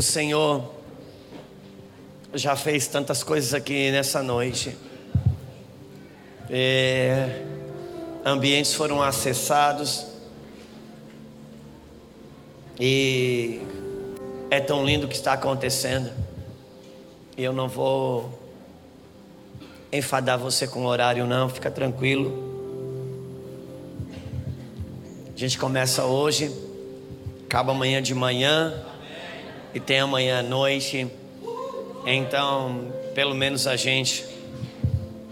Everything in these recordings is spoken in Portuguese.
O Senhor já fez tantas coisas aqui nessa noite. É, ambientes foram acessados. E é tão lindo o que está acontecendo. E eu não vou enfadar você com o horário, não, fica tranquilo. A gente começa hoje, acaba amanhã de manhã e tem amanhã à noite. Então, pelo menos a gente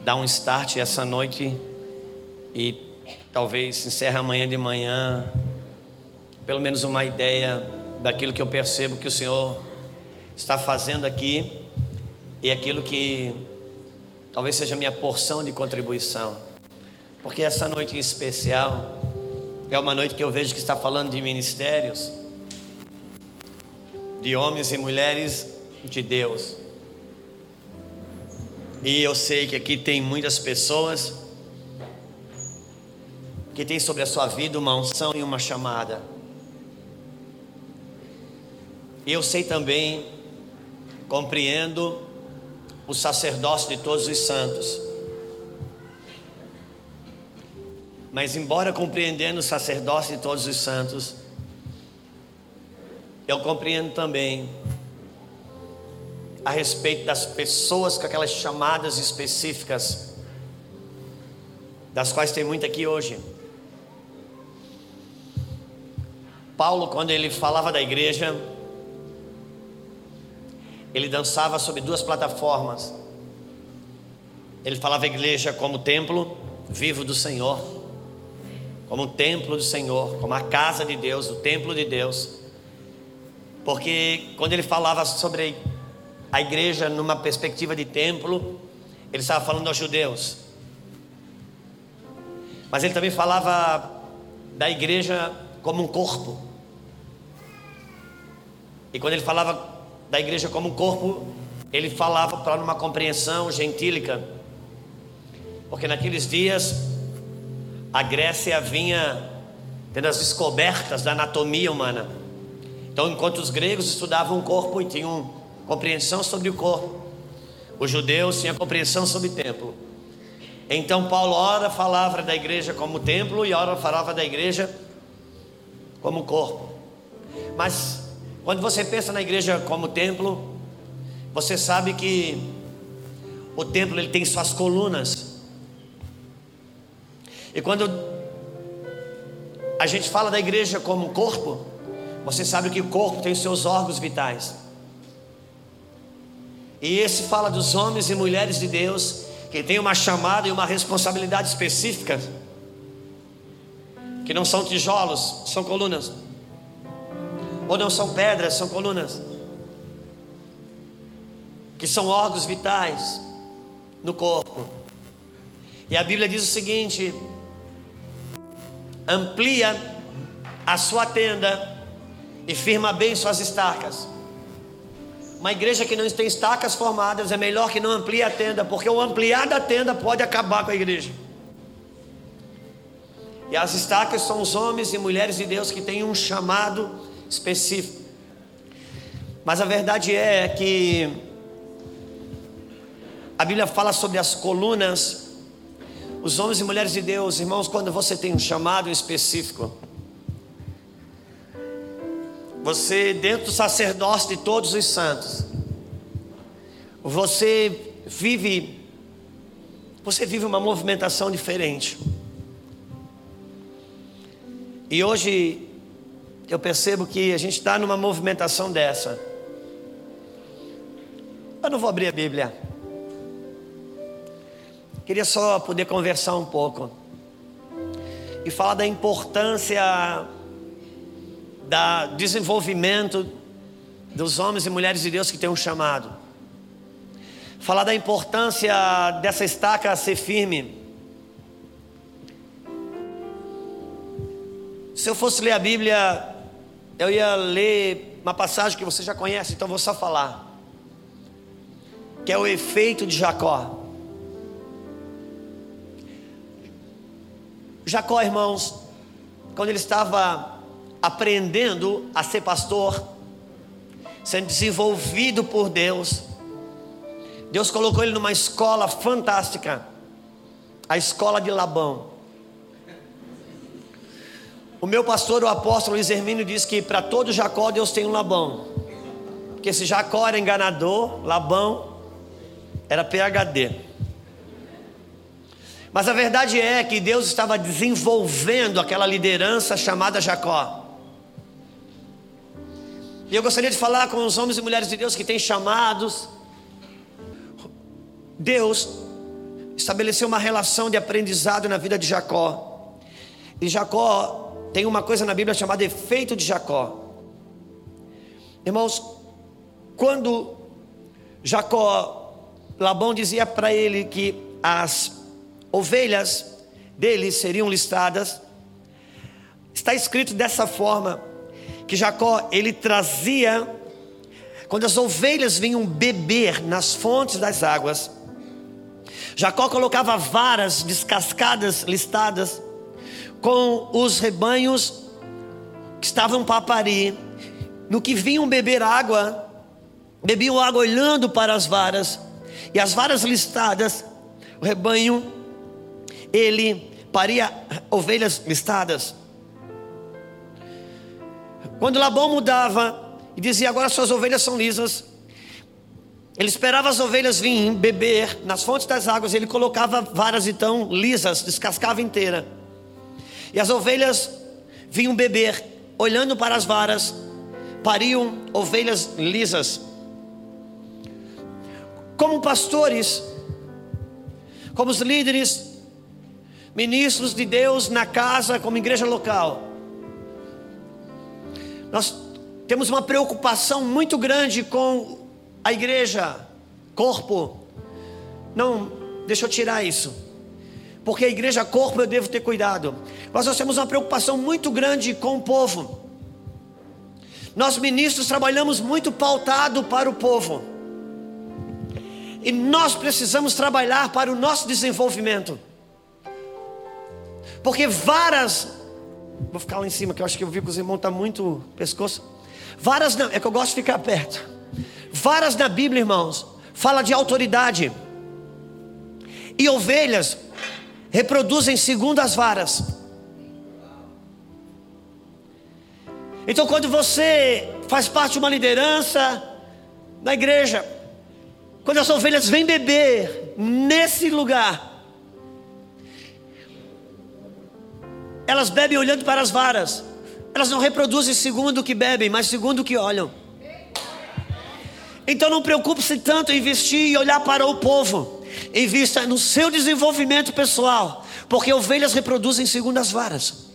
dá um start essa noite e talvez encerre amanhã de manhã. Pelo menos uma ideia daquilo que eu percebo que o Senhor está fazendo aqui e aquilo que talvez seja minha porção de contribuição. Porque essa noite em especial é uma noite que eu vejo que está falando de ministérios, de homens e mulheres de Deus. E eu sei que aqui tem muitas pessoas que têm sobre a sua vida uma unção e uma chamada. E eu sei também, compreendo o sacerdócio de todos os santos. Mas, embora compreendendo o sacerdócio de todos os santos, eu compreendo também a respeito das pessoas com aquelas chamadas específicas, das quais tem muito aqui hoje. Paulo, quando ele falava da igreja, ele dançava sobre duas plataformas. Ele falava a igreja como templo vivo do Senhor, como o templo do Senhor, como a casa de Deus, o templo de Deus. Porque quando ele falava sobre a igreja numa perspectiva de templo, ele estava falando aos judeus. Mas ele também falava da igreja como um corpo. E quando ele falava da igreja como um corpo, ele falava para uma compreensão gentílica. Porque naqueles dias a Grécia vinha tendo as descobertas da anatomia humana. Então, enquanto os gregos estudavam o corpo e tinham compreensão sobre o corpo. Os judeus tinham compreensão sobre o templo. Então Paulo ora falava da igreja como templo e ora falava da igreja como corpo. Mas quando você pensa na igreja como templo, você sabe que o templo ele tem suas colunas. E quando a gente fala da igreja como corpo, você sabe que o corpo tem seus órgãos vitais. E esse fala dos homens e mulheres de Deus que têm uma chamada e uma responsabilidade específica, que não são tijolos, são colunas, ou não são pedras, são colunas, que são órgãos vitais no corpo. E a Bíblia diz o seguinte: amplia a sua tenda e firma bem suas estacas. Uma igreja que não tem estacas formadas é melhor que não amplie a tenda, porque o ampliar da tenda pode acabar com a igreja. E as estacas são os homens e mulheres de Deus que têm um chamado específico. Mas a verdade é que a Bíblia fala sobre as colunas. Os homens e mulheres de Deus, irmãos, quando você tem um chamado específico, você, dentro do sacerdócio de todos os santos, você vive, você vive uma movimentação diferente. E hoje eu percebo que a gente está numa movimentação dessa. Eu não vou abrir a Bíblia. Queria só poder conversar um pouco e falar da importância da desenvolvimento dos homens e mulheres de Deus que têm um chamado. Falar da importância dessa estaca ser firme. Se eu fosse ler a Bíblia, eu ia ler uma passagem que você já conhece, então vou só falar. Que é o efeito de Jacó. Jacó, irmãos, quando ele estava aprendendo a ser pastor, sendo desenvolvido por Deus. Deus colocou ele numa escola fantástica, a escola de Labão. O meu pastor, o apóstolo Luiz Hermínio, diz que para todo Jacó Deus tem um Labão. Porque se Jacó era enganador, Labão era PHD. Mas a verdade é que Deus estava desenvolvendo aquela liderança chamada Jacó. E eu gostaria de falar com os homens e mulheres de Deus que têm chamados. Deus estabeleceu uma relação de aprendizado na vida de Jacó. E Jacó tem uma coisa na Bíblia chamada efeito de Jacó. Irmãos, quando Jacó, Labão dizia para ele que as ovelhas dele seriam listadas, está escrito dessa forma que Jacó ele trazia quando as ovelhas vinham beber nas fontes das águas, Jacó colocava varas descascadas listadas com os rebanhos que estavam para parir, no que vinham beber água, bebiam água olhando para as varas, e as varas listadas, o rebanho, ele paria ovelhas listadas. Quando Labão mudava e dizia: Agora suas ovelhas são lisas, ele esperava as ovelhas virem beber nas fontes das águas, ele colocava varas então lisas, descascava inteira. E as ovelhas vinham beber, olhando para as varas, pariam ovelhas lisas. Como pastores, como os líderes, ministros de Deus na casa, como igreja local, nós temos uma preocupação muito grande com a igreja, corpo. Não, deixa eu tirar isso porque a igreja corpo eu devo ter cuidado. Mas nós temos uma preocupação muito grande com o povo. Nós ministros trabalhamos muito pautado para o povo. E nós precisamos trabalhar para o nosso desenvolvimento. Porque varas, vou ficar lá em cima que eu acho que eu vi que os irmãos estão tá muito pescoço. Varas não, é que eu gosto de ficar perto. Varas na Bíblia, irmãos, fala de autoridade. E ovelhas reproduzem segundo as varas. Então, quando você faz parte de uma liderança na igreja, quando as ovelhas vêm beber nesse lugar, elas bebem olhando para as varas, elas não reproduzem segundo o que bebem, mas segundo o que olham. Então não preocupe-se tanto em investir e olhar para o povo. Invista no seu desenvolvimento pessoal, porque ovelhas reproduzem segundo as varas.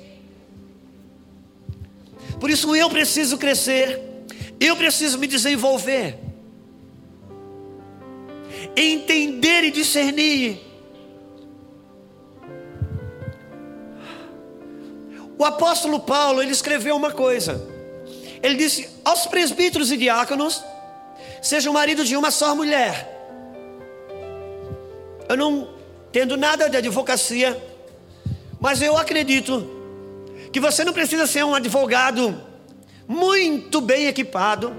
Por isso eu preciso crescer, eu preciso me desenvolver, entender e discernir. O apóstolo Paulo, ele escreveu uma coisa. Ele disse aos presbíteros e diáconos: sejam marido de uma só mulher eu não tendo nada de advocacia, mas eu acredito que você não precisa ser um advogado muito bem equipado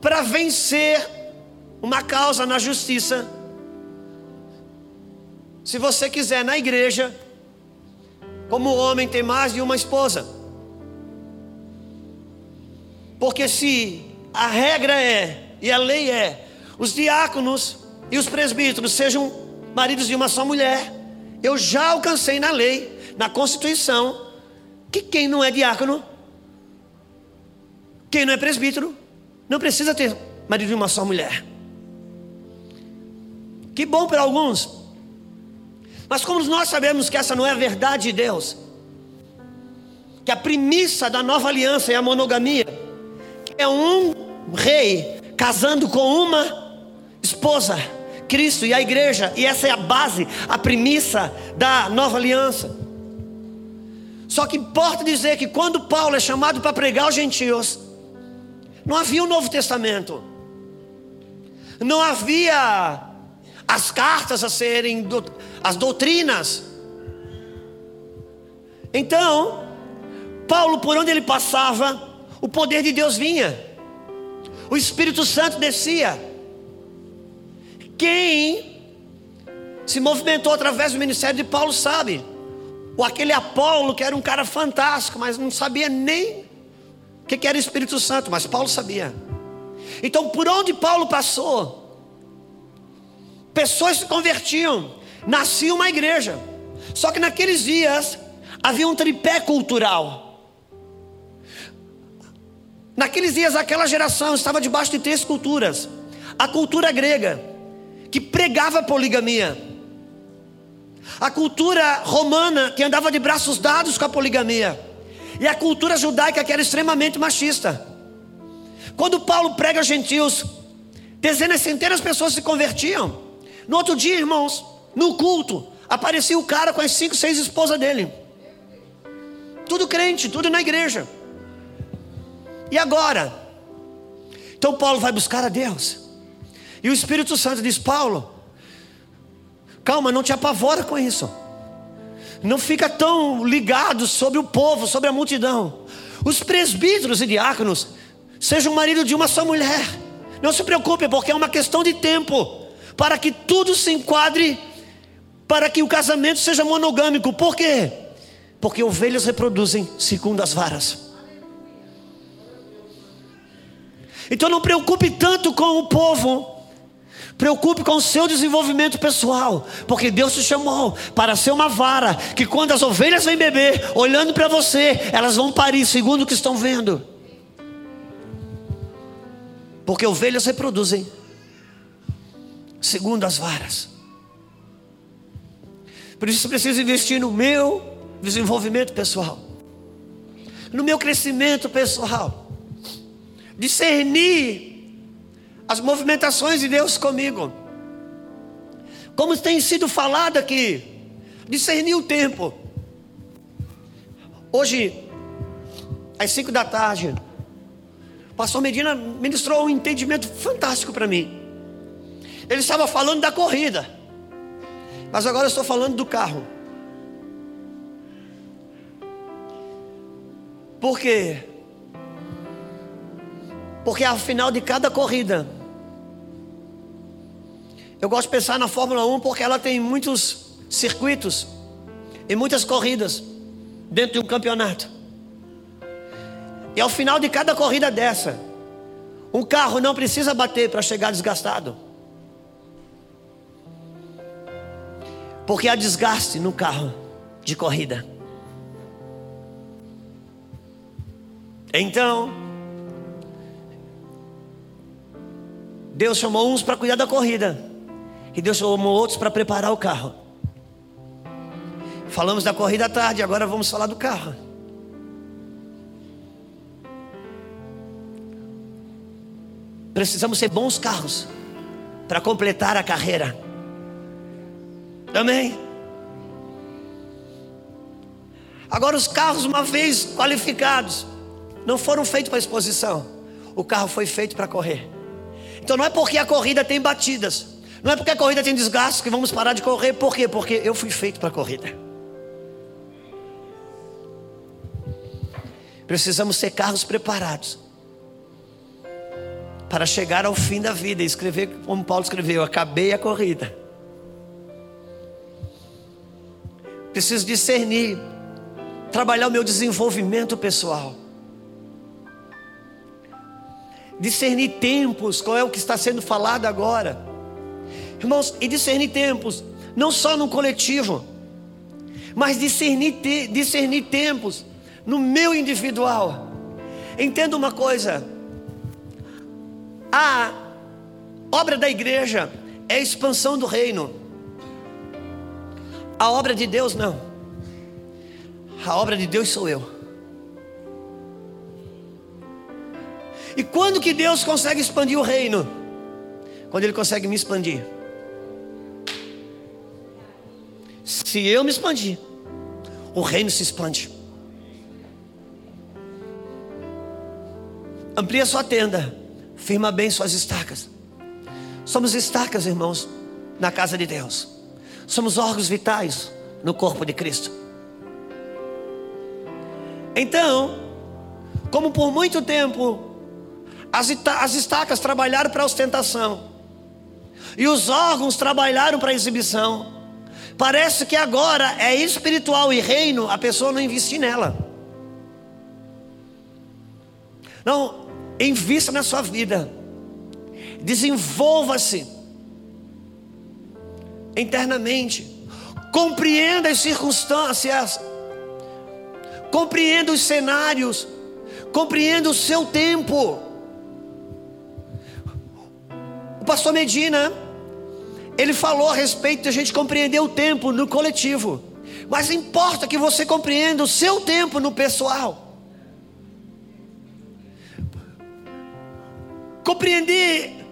para vencer uma causa na justiça. Se você quiser na igreja, como homem tem mais de uma esposa. Porque se a regra é e a lei é os diáconos e os presbíteros sejam maridos de uma só mulher. Eu já alcancei na lei, na Constituição, que quem não é diácono, quem não é presbítero, não precisa ter marido de uma só mulher. Que bom para alguns. Mas como nós sabemos que essa não é a verdade de Deus, que a premissa da nova aliança é a monogamia, que é um rei casando com uma esposa, Cristo e a igreja, e essa é a base, a premissa da nova aliança. Só que importa dizer que quando Paulo é chamado para pregar aos gentios, não havia o um Novo Testamento, não havia as cartas a serem, as doutrinas. Então, Paulo, por onde ele passava, o poder de Deus vinha, o Espírito Santo descia. Quem se movimentou através do ministério de Paulo sabe. Ou aquele Apolo, que era um cara fantástico, mas não sabia nem o que era Espírito Santo, mas Paulo sabia. Então, por onde Paulo passou, pessoas se convertiam, nascia uma igreja. Só que naqueles dias havia um tripé cultural. Naqueles dias, aquela geração estava debaixo de três culturas: a cultura grega, que pregava poligamia, a cultura romana, que andava de braços dados com a poligamia, e a cultura judaica, que era extremamente machista. Quando Paulo prega gentios, dezenas, centenas de pessoas se convertiam. No outro dia, irmãos, no culto, aparecia o cara com as cinco, seis esposas dele. Tudo crente, tudo na igreja. E agora? Então Paulo vai buscar a Deus. E o Espírito Santo diz: Paulo, calma, não te apavora com isso. Não fica tão ligado sobre o povo, sobre a multidão. Os presbíteros e diáconos sejam marido de uma só mulher. Não se preocupe, porque é uma questão de tempo para que tudo se enquadre, para que o casamento seja monogâmico. Por quê? Porque ovelhas reproduzem segundo as varas. Então não preocupe tanto com o povo. Preocupe com o seu desenvolvimento pessoal, porque Deus te chamou para ser uma vara que quando as ovelhas vêm beber, olhando para você, elas vão parir segundo o que estão vendo. Porque ovelhas reproduzem segundo as varas. Por isso preciso investir no meu desenvolvimento pessoal, no meu crescimento pessoal, discernir as movimentações de Deus comigo. Como tem sido falado aqui, discernir o tempo. Hoje, às cinco da tarde, o pastor Medina ministrou um entendimento fantástico para mim. Ele estava falando da corrida, mas agora eu estou falando do carro. Por quê? Porque ao final de cada corrida, eu gosto de pensar na Fórmula 1 porque ela tem muitos circuitos e muitas corridas dentro de um campeonato. E ao final de cada corrida dessa, um carro não precisa bater para chegar desgastado. Porque há desgaste no carro de corrida. Então, Deus chamou uns para cuidar da corrida, e Deus chamou outros para preparar o carro. Falamos da corrida à tarde, agora vamos falar do carro. Precisamos ser bons carros para completar a carreira. Amém? Agora, os carros, uma vez qualificados, não foram feitos para exposição. O carro foi feito para correr. Então, não é porque a corrida tem batidas, não é porque a corrida tem desgastes que vamos parar de correr. Por quê? Porque eu fui feito para a corrida. Precisamos ser carros preparados para chegar ao fim da vida e escrever como Paulo escreveu: acabei a corrida. Preciso discernir, trabalhar o meu desenvolvimento pessoal. Discernir tempos, qual é o que está sendo falado agora. Irmãos, e discernir tempos, não só no coletivo, mas discernir, discernir tempos no meu individual. Entenda uma coisa: a obra da igreja é a expansão do reino. A obra de Deus não. A obra de Deus sou eu. E quando que Deus consegue expandir o reino? Quando Ele consegue me expandir. Se eu me expandir, o reino se expande. Amplia sua tenda, firma bem suas estacas. Somos estacas, irmãos, na casa de Deus. Somos órgãos vitais no corpo de Cristo. Então, como por muito tempo as, as estacas trabalharam para ostentação e os órgãos trabalharam para exibição, parece que agora é espiritual e reino, a pessoa não investe nela. Não, invista na sua vida, desenvolva-se internamente, compreenda as circunstâncias, compreenda os cenários, compreenda o seu tempo. O pastor Medina, ele falou a respeito de a gente compreender o tempo no coletivo, mas importa que você compreenda o seu tempo no pessoal. Compreender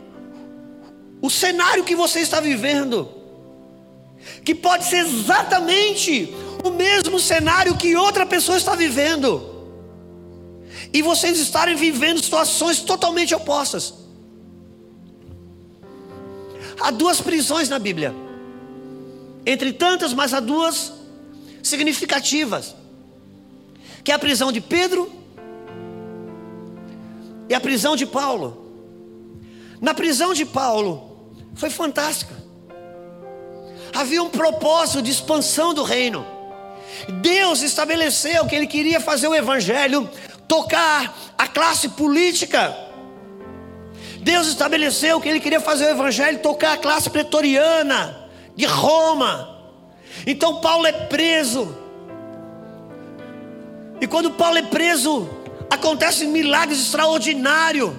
o cenário que você está vivendo, que pode ser exatamente o mesmo cenário que outra pessoa está vivendo e vocês estarem vivendo situações totalmente opostas. Há duas prisões na Bíblia, entre tantas, mas há duas significativas, que é a prisão de Pedro e a prisão de Paulo. Na prisão de Paulo foi fantástica. Havia um propósito de expansão do reino. Deus estabeleceu que ele queria fazer o evangelho tocar a classe política. Deus estabeleceu que ele queria fazer o evangelho tocar a classe pretoriana de Roma. Então Paulo é preso. E quando Paulo é preso, acontecem milagres extraordinários.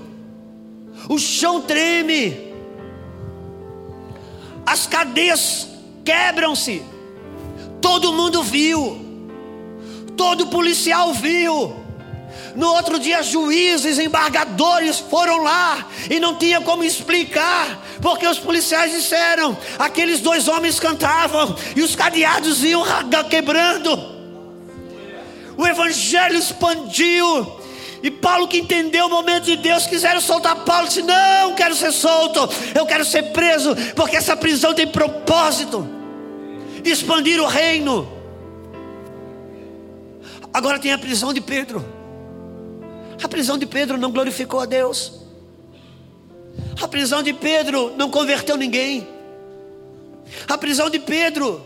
O chão treme. As cadeias quebram-se. Todo mundo viu. Todo policial viu. No outro dia, juízes, embargadores foram lá e não tinha como explicar, porque os policiais disseram: aqueles dois homens cantavam e os cadeados iam quebrando. O evangelho expandiu. Paulo, que entendeu o momento de Deus, quiseram soltar Paulo, disse: Não, quero ser solto, eu quero ser preso, porque essa prisão tem propósito de expandir o reino. Agora tem a prisão de Pedro. A prisão de Pedro não glorificou a Deus. A prisão de Pedro não converteu ninguém. A prisão de Pedro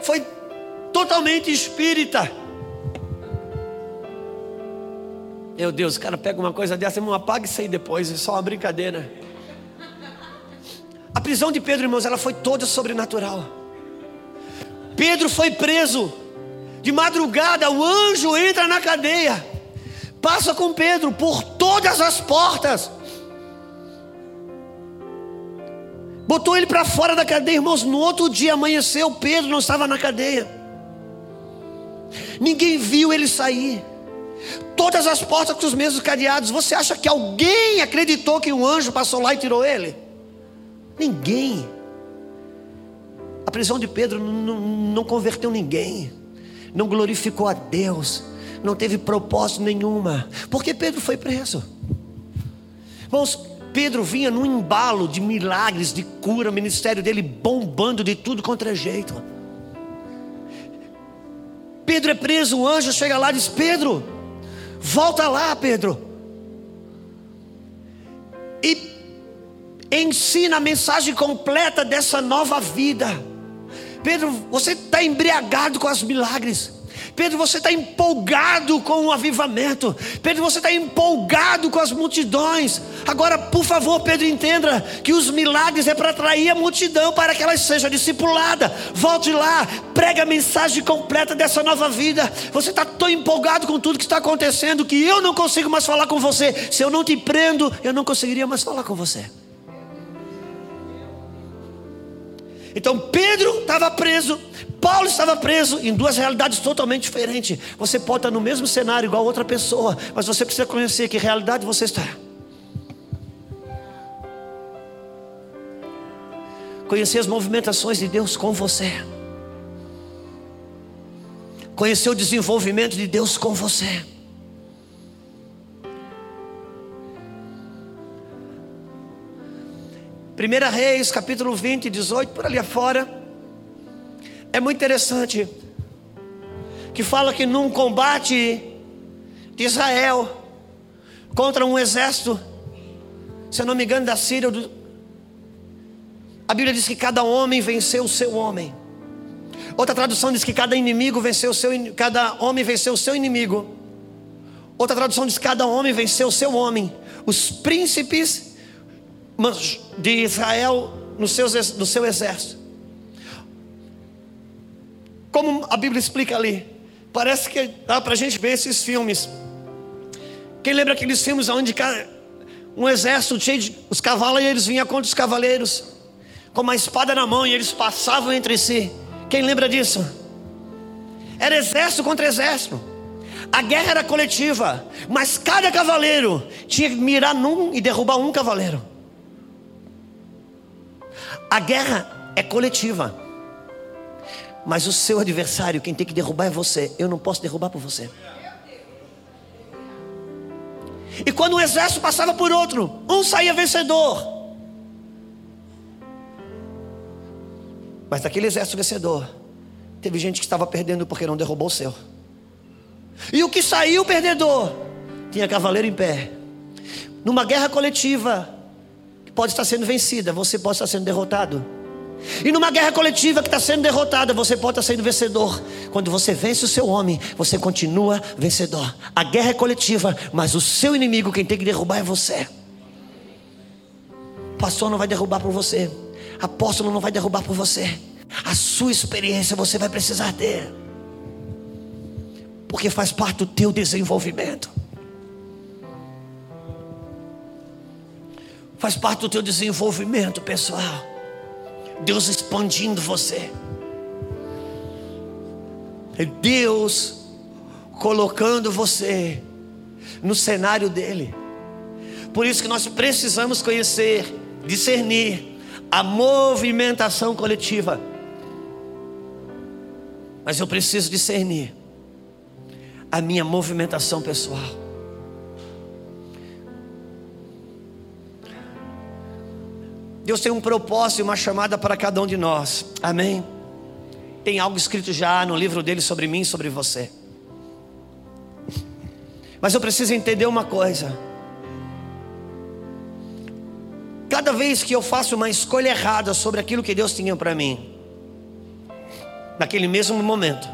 foi totalmente espírita. Meu Deus, o cara pega uma coisa dessa, não apaga isso aí depois, é só uma brincadeira. A prisão de Pedro, irmãos, ela foi toda sobrenatural. Pedro foi preso de madrugada, o anjo entra na cadeia, passa com Pedro por todas as portas, botou ele para fora da cadeia, irmãos. No outro dia amanheceu, Pedro não estava na cadeia, ninguém viu ele sair. Todas as portas com os mesmos cadeados. Você acha que alguém acreditou que um anjo passou lá e tirou ele? Ninguém. A prisão de Pedro não, converteu ninguém não glorificou a Deus, não teve propósito nenhuma, porque Pedro foi preso. Irmãos, Pedro vinha num embalo de milagres, de cura, o ministério dele bombando de tudo contra jeito. Pedro é preso, o anjo chega lá e diz: Pedro, volta lá, Pedro. E ensina a mensagem completa dessa nova vida. Pedro, você está embriagado com os milagres. Pedro, você está empolgado com o avivamento. Pedro, você está empolgado com as multidões. Agora, por favor, Pedro, entenda que os milagres é para atrair a multidão para que ela seja discipulada. Volte lá, prega a mensagem completa dessa nova vida. Você está tão empolgado com tudo que está acontecendo que eu não consigo mais falar com você. Se eu não te prendo, eu não conseguiria mais falar com você. Então Pedro estava preso, Paulo estava preso em duas realidades totalmente diferentes. Você pode estar no mesmo cenário igual outra pessoa, mas você precisa conhecer que realidade você está. Conhecer as movimentações de Deus com você. Conhecer o desenvolvimento de Deus com você. Primeira Reis, capítulo 20, 18, por ali afora. É muito interessante. Que fala que num combate de Israel contra um exército, se eu não me engano, da Síria. A Bíblia diz que cada homem venceu o seu homem. Outra tradução diz que cada inimigo venceu o seu, cada homem venceu o seu inimigo. Outra tradução diz que cada homem venceu o seu homem. Os príncipes de Israel no seu, no seu exército. Como a Bíblia explica ali, parece que dá para a gente ver esses filmes. Quem lembra aqueles filmes onde um exército cheio de. Os cavaleiros vinham contra os cavaleiros, com uma espada na mão, e eles passavam entre si. Quem lembra disso? Era exército contra exército. A guerra era coletiva, mas cada cavaleiro tinha que mirar num e derrubar um cavaleiro. A guerra é coletiva, mas o seu adversário, quem tem que derrubar é você. Eu não posso derrubar por você. E quando um exército passava por outro, um saía vencedor. Mas daquele exército vencedor, teve gente que estava perdendo porque não derrubou o seu. E o que saiu perdedor, tinha cavaleiro em pé. Numa guerra coletiva, pode estar sendo vencida, você pode estar sendo derrotado. E numa guerra coletiva que está sendo derrotada, você pode estar sendo vencedor. Quando você vence o seu homem, você continua vencedor. A guerra é coletiva, mas o seu inimigo, quem tem que derrubar é você. O pastor não vai derrubar por você. Apóstolo não vai derrubar por você. A sua experiência você vai precisar ter. Porque faz parte do teu desenvolvimento. Faz parte do teu desenvolvimento, pessoal. Deus expandindo você. É Deus colocando você no cenário dele. Por isso que nós precisamos conhecer, discernir a movimentação coletiva. Mas eu preciso discernir a minha movimentação pessoal. Deus tem um propósito e uma chamada para cada um de nós. Amém. Tem algo escrito já no livro dele sobre mim e sobre você. Mas eu preciso entender uma coisa. Cada vez que eu faço uma escolha errada sobre aquilo que Deus tinha para mim, naquele mesmo momento,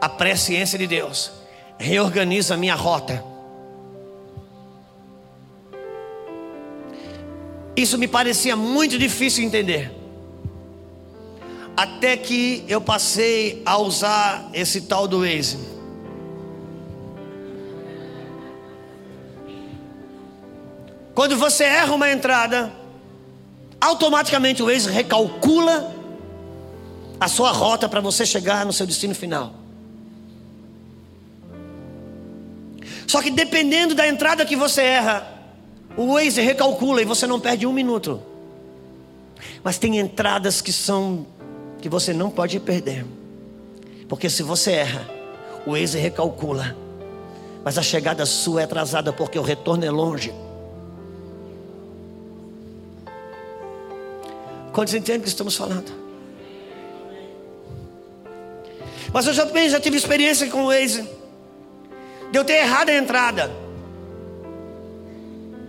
a presciência de Deus reorganiza a minha rota. Isso me parecia muito difícil entender. Até que eu passei a usar esse tal do Waze. Quando você erra uma entrada, automaticamente o Waze recalcula a sua rota para você chegar no seu destino final. Só que dependendo da entrada que você erra, o Waze recalcula e você não perde um minuto. Mas tem entradas que são que você não pode perder. Porque se você erra, o Waze recalcula. Mas a chegada sua é atrasada porque o retorno é longe. Quantos entendem o que estamos falando? Mas eu já, já tive experiência com o Waze. De eu ter errado a entrada.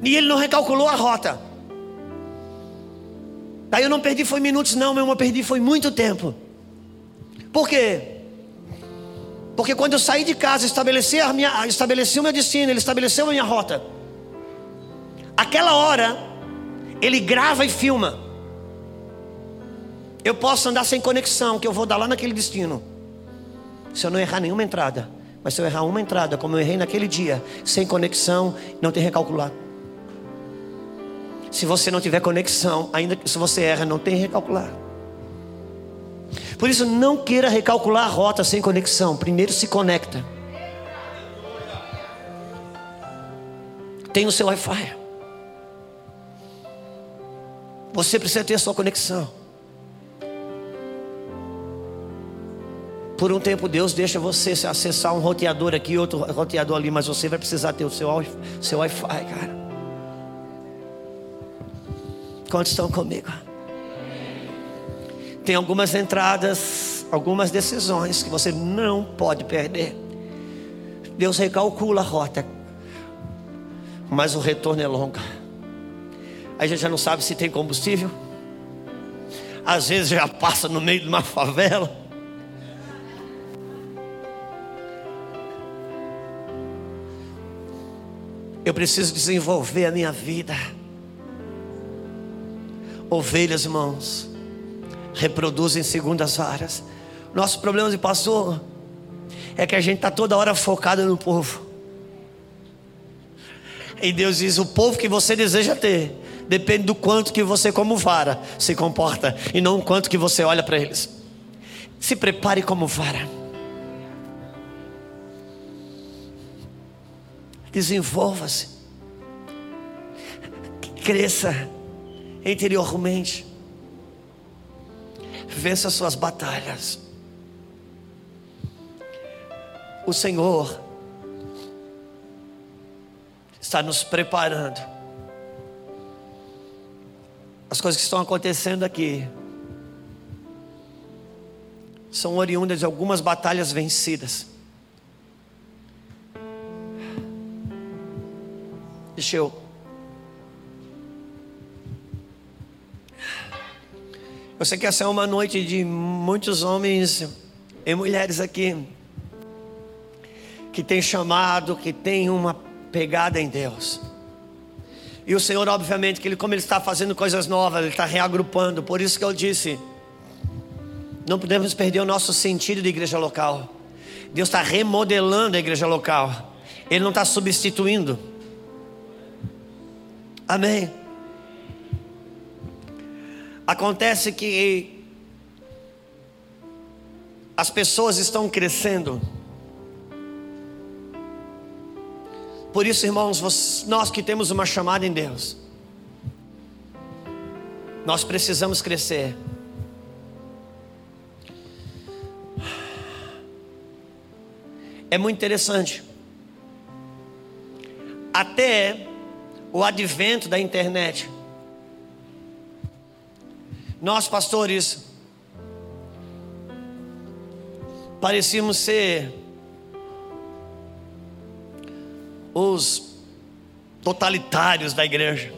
E ele não recalculou a rota. Daí eu não perdi foi minutos, não, meu irmão, perdi foi muito tempo. Por quê? Porque quando eu saí de casa, estabeleci, a minha, estabeleci o meu destino, ele estabeleceu a minha rota. Aquela hora, ele grava e filma. Eu posso andar sem conexão, que eu vou dar lá naquele destino. Se eu não errar nenhuma entrada. Mas se eu errar uma entrada, como eu errei naquele dia, sem conexão, não tem recalcular. Se você não tiver conexão, ainda que se você erra, não tem recalcular. Por isso, não queira recalcular a rota sem conexão. Primeiro se conecta. Tem o seu Wi-Fi. Você precisa ter a sua conexão. Por um tempo Deus deixa você acessar um roteador aqui, outro roteador ali, mas você vai precisar ter o seu, seu Wi-Fi, cara. Quantos estão comigo? Tem algumas entradas, algumas decisões que você não pode perder. Deus recalcula a rota, mas o retorno é longo. A gente já não sabe se tem combustível. Às vezes já passa no meio de uma favela. Eu preciso desenvolver a minha vida. Ovelhas, irmãos, reproduzem segundas varas. Nosso problema de pastor é que a gente está toda hora focado no povo. E Deus diz: o povo que você deseja ter depende do quanto que você, como vara, se comporta e não o quanto que você olha para eles. Se prepare como vara. Desenvolva-se. Cresça interiormente. Vença suas batalhas. O Senhor está nos preparando. As coisas que estão acontecendo aqui são oriundas de algumas batalhas vencidas. Deixa eu. Eu sei que essa é uma noite de muitos homens e mulheres aqui que tem chamado, que tem uma pegada em Deus. E o Senhor, obviamente, que ele, como Ele está fazendo coisas novas, Ele está reagrupando. Por isso que eu disse: não podemos perder o nosso sentido de igreja local. Deus está remodelando a igreja local. Ele não está substituindo. Amém. Acontece que as pessoas estão crescendo. Por isso, irmãos, nós que temos uma chamada em Deus, nós precisamos crescer. É muito interessante. Até o advento da internet. Nós, pastores, parecíamos ser os totalitários da igreja.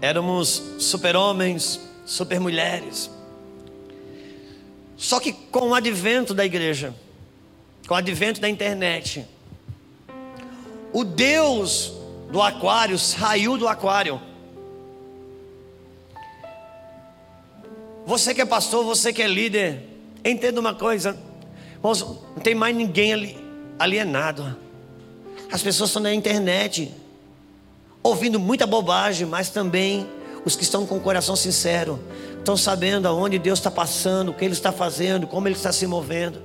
Éramos super-homens, super-mulheres. Só que com o advento da igreja, com o advento da internet, o Deus do aquário, saiu do aquário. Você que é pastor, você que é líder, entenda uma coisa, não tem mais ninguém ali, alienado. As pessoas estão na internet, ouvindo muita bobagem, mas também os que estão com o coração sincero, estão sabendo aonde Deus está passando, o que Ele está fazendo, como Ele está se movendo,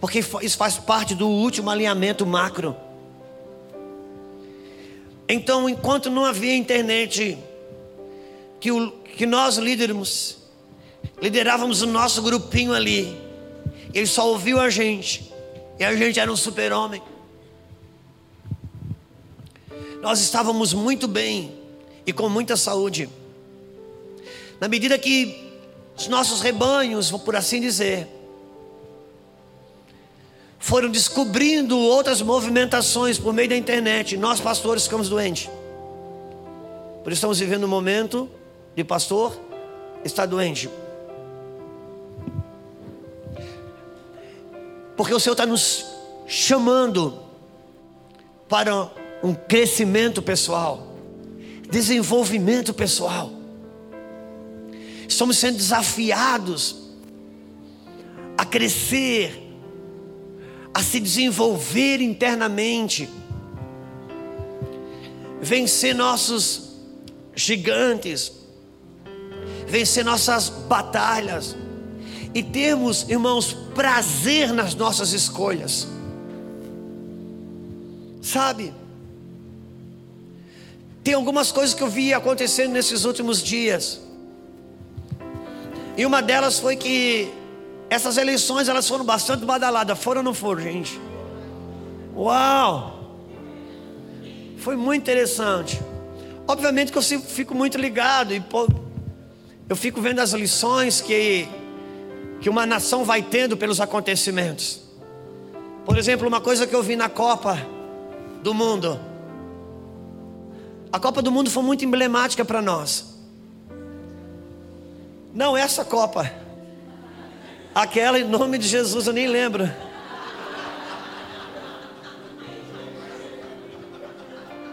porque isso faz parte do último alinhamento macro. Então, enquanto não havia internet, que, o, que nós líderamos, liderávamos o nosso grupinho ali, ele só ouviu a gente, e a gente era um super-homem. Nós estávamos muito bem e com muita saúde. Na medida que os nossos rebanhos, por assim dizer, foram descobrindo outras movimentações por meio da internet. Nós, pastores, ficamos doentes. Por isso estamos vivendo um momento de pastor está doente. Porque o Senhor está nos chamando para um crescimento pessoal, desenvolvimento pessoal. Estamos sendo desafiados a crescer a se desenvolver internamente, vencer nossos gigantes, vencer nossas batalhas e termos, irmãos, prazer nas nossas escolhas. Sabe? Tem algumas coisas que eu vi acontecendo nesses últimos dias. E uma delas foi que essas eleições elas foram bastante badaladas, foram ou não foram, gente? Uau! Foi muito interessante. Obviamente que eu fico muito ligado e eu fico vendo as lições que que uma nação vai tendo pelos acontecimentos. Por exemplo, uma coisa que eu vi na Copa do Mundo. A Copa do Mundo foi muito emblemática para nós. Não essa Copa. Aquela em nome de Jesus eu nem lembro.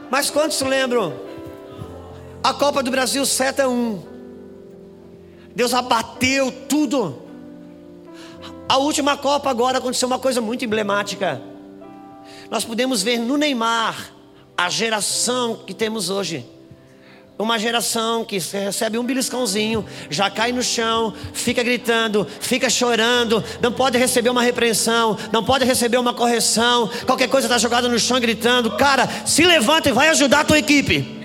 Mas quantos lembram? A Copa do Brasil 7 a 1. Deus abateu tudo. A última Copa agora aconteceu uma coisa muito emblemática. Nós podemos ver no Neymar a geração que temos hoje. Uma geração que recebe um beliscãozinho, já cai no chão, fica gritando, fica chorando, não pode receber uma repreensão, não pode receber uma correção, qualquer coisa está jogada no chão gritando. Cara, se levanta e vai ajudar a tua equipe.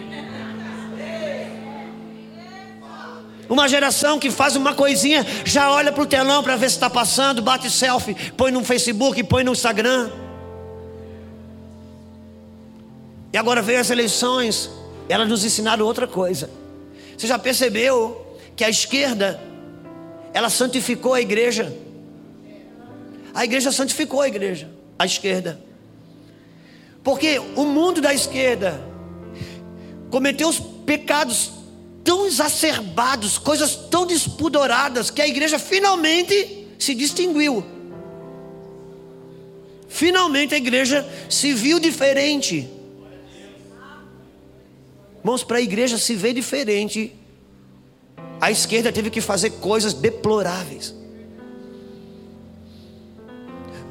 Uma geração que faz uma coisinha, já olha para o telão para ver se está passando, bate selfie, põe no Facebook, põe no Instagram. E agora veio as eleições, elas nos ensinaram outra coisa. Você já percebeu que a esquerda, ela santificou a igreja? A igreja santificou a igreja, a esquerda. Porque o mundo da esquerda cometeu os pecados tão exacerbados, coisas tão despudoradas, que a igreja finalmente se distinguiu. Finalmente a igreja se viu diferente. Irmãos, para a igreja se ver diferente, a esquerda teve que fazer coisas deploráveis.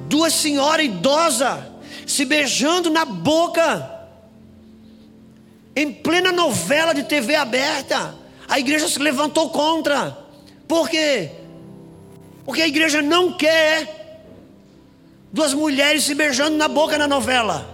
Duas senhoras idosas se beijando na boca, em plena novela de TV aberta. A igreja se levantou contra. Por quê? Porque a igreja não quer duas mulheres se beijando na boca na novela.